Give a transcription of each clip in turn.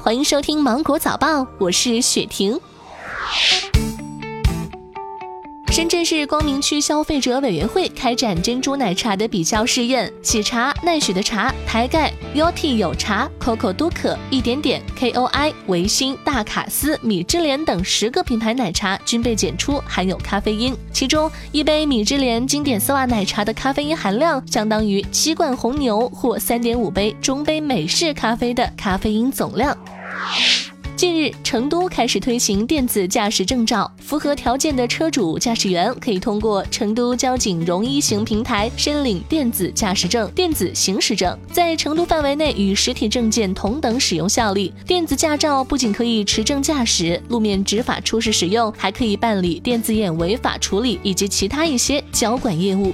欢迎收听《芒果早报》，我是雪婷。深圳市光明区消费者委员会开展珍珠奶茶的比较试验，喜茶、奈雪的茶、台盖、Yoti 有茶、Coco 都可、一点点、KOI、维新、大卡斯、米芝莲等十个品牌奶茶均被检出含有咖啡因，其中一杯米芝莲经典丝袜奶茶的咖啡因含量相当于七罐红牛或三点五杯中杯美式咖啡的咖啡因总量。近日，成都开始推行电子驾驶证照，符合条件的车主、驾驶员可以通过成都交警融一行平台申领电子驾驶证、电子行驶证，在成都范围内与实体证件同等使用效力。电子驾照不仅可以持证驾驶、路面执法出示使用，还可以办理电子眼违法处理以及其他一些交管业务。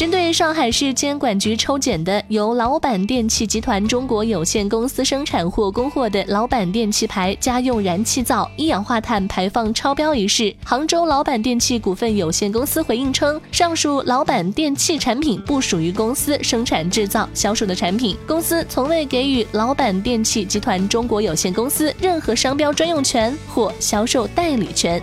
针对上海市监管局抽检的由老板电器集团中国有限公司生产或供货的老板电器牌家用燃气灶一氧化碳排放超标一事，杭州老板电器股份有限公司回应称，上述老板电器产品不属于公司生产制造销售的产品，公司从未给予老板电器集团中国有限公司任何商标专用权或销售代理权。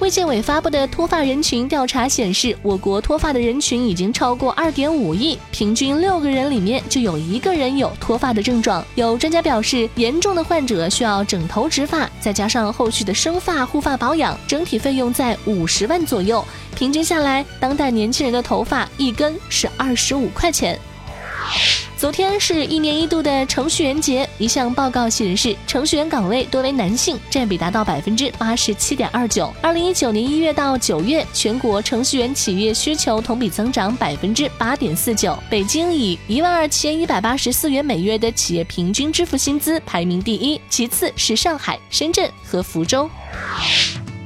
卫健委发布的脱发人群调查显示，我国脱发的人群已经超过二点五亿，平均六个人里面就有一个人有脱发的症状。有专家表示，严重的患者需要整头植发，再加上后续的生发护发保养，整体费用在五十万左右。平均下来，当代年轻人的头发一根是二十五块钱。昨天是一年一度的程序员节，一项报告显示，程序员岗位多为男性，占比达到百分之八十七点二九。二零一九年一月到九月，全国程序员企业需求同比增长百分之八点四九。北京以一万二千一百八十四元每月的企业平均支付薪资排名第一，其次是上海、深圳和福州。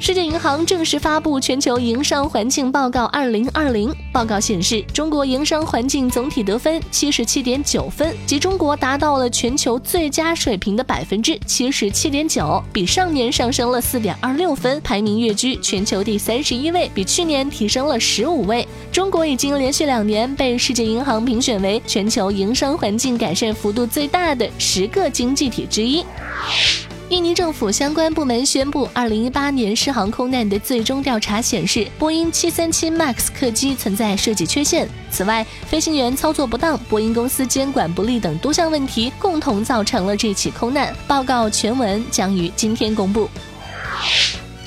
世界银行正式发布《全球营商环境报告（二零二零）》。报告显示，中国营商环境总体得分七十七点九分，即中国达到了全球最佳水平的百分之七十七点九，比上年上升了四点二六分，排名跃居全球第三十一位，比去年提升了十五位。中国已经连续两年被世界银行评选为全球营商环境改善幅度最大的十个经济体之一。印尼政府相关部门宣布，二零一八年失航空难的最终调查显示，波音七三七 MAX 客机存在设计缺陷。此外，飞行员操作不当、波音公司监管不力等多项问题，共同造成了这起空难。报告全文将于今天公布。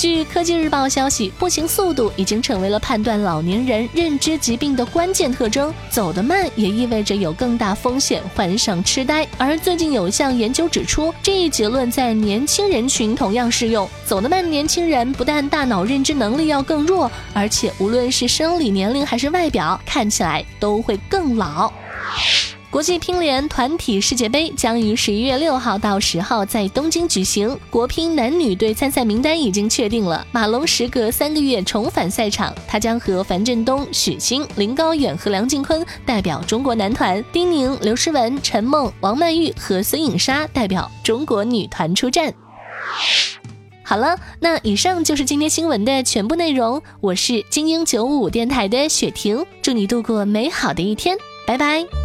据科技日报消息，步行速度已经成为了判断老年人认知疾病的关键特征。走得慢也意味着有更大风险患上痴呆。而最近有一项研究指出，这一结论在年轻人群同样适用。走得慢的，年轻人不但大脑认知能力要更弱，而且无论是生理年龄还是外表，看起来都会更老。国际乒联团体世界杯将于十一月六号到十号在东京举行。国乒男女队参赛名单已经确定了，马龙时隔三个月重返赛场，他将和樊振东、许昕、林高远和梁靖昆代表中国男团，丁宁、刘诗雯、陈梦、王曼玉和孙颖莎代表中国女团出战。好了，那以上就是今天新闻的全部内容。我是精英九五电台的雪婷，祝你度过美好的一天，拜拜。